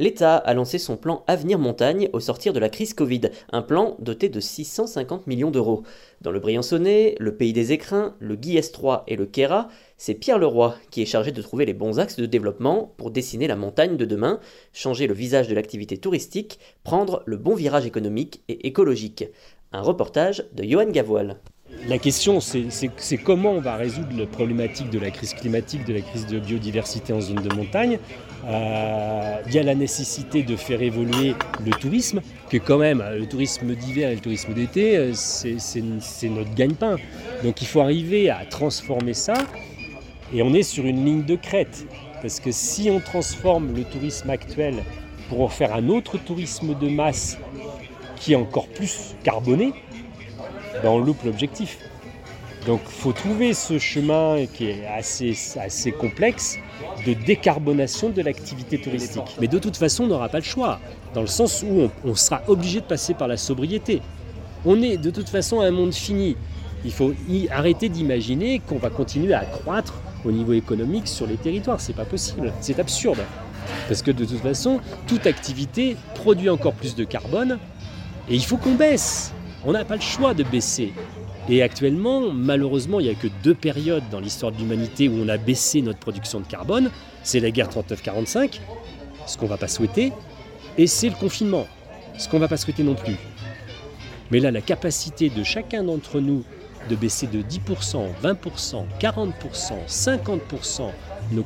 L'État a lancé son plan Avenir Montagne au sortir de la crise Covid, un plan doté de 650 millions d'euros. Dans le Briançonnais, le Pays des Écrins, le Guy S3 et le Kéra, c'est Pierre Leroy qui est chargé de trouver les bons axes de développement pour dessiner la montagne de demain, changer le visage de l'activité touristique, prendre le bon virage économique et écologique. Un reportage de Johan Gavoil. La question, c'est comment on va résoudre la problématique de la crise climatique, de la crise de biodiversité en zone de montagne. Euh, il y a la nécessité de faire évoluer le tourisme, que quand même, le tourisme d'hiver et le tourisme d'été, euh, c'est notre gagne-pain. Donc il faut arriver à transformer ça, et on est sur une ligne de crête. Parce que si on transforme le tourisme actuel pour en faire un autre tourisme de masse qui est encore plus carboné, on loupe l'objectif. Donc il faut trouver ce chemin qui est assez, assez complexe de décarbonation de l'activité touristique. Mais de toute façon, on n'aura pas le choix, dans le sens où on, sera obligé de passer par la sobriété. On est de toute façon un monde fini. Il faut arrêter d'imaginer qu'on va continuer à croître au niveau économique sur les territoires. C'est pas possible, c'est absurde. Parce que de toute façon, toute activité produit encore plus de carbone et il faut qu'on baisse. On n'a pas le choix de baisser. Et actuellement, malheureusement, il n'y a que deux périodes dans l'histoire de l'humanité où on a baissé notre production de carbone. C'est la guerre 39-45, ce qu'on ne va pas souhaiter, et c'est le confinement, ce qu'on ne va pas souhaiter non plus. Mais là, la capacité de chacun d'entre nous de baisser de 10%, 20%, 40%, 50% nos,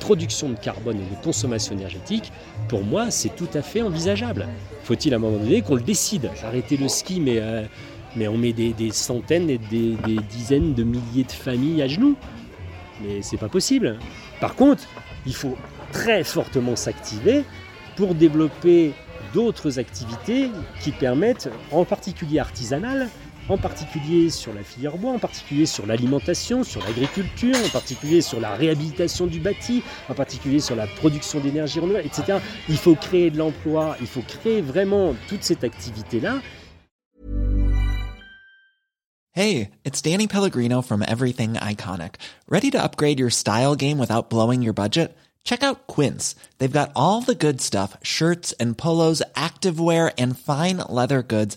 productions de carbone et nos consommations énergétiques, pour moi, c'est tout à fait envisageable. Faut-il à un moment donné qu'on le décide? Arrêter le ski, mais, euh, mais on met des, centaines et des, dizaines de milliers de familles à genoux. Mais c'est pas possible. Par contre, il faut très fortement s'activer pour développer d'autres activités qui permettent, en particulier artisanales, en particulier sur la filière bois, en particulier sur l'alimentation, sur l'agriculture, en particulier sur la réhabilitation du bâti, en particulier sur la production d'énergie renouvelable, etc. Il faut créer de l'emploi, il faut créer vraiment toute cette activité-là. Hey, it's Danny Pellegrino from Everything Iconic. Ready to upgrade your style game without blowing your budget? Check out Quince. They've got all the good stuff, shirts and polos, activewear and fine leather goods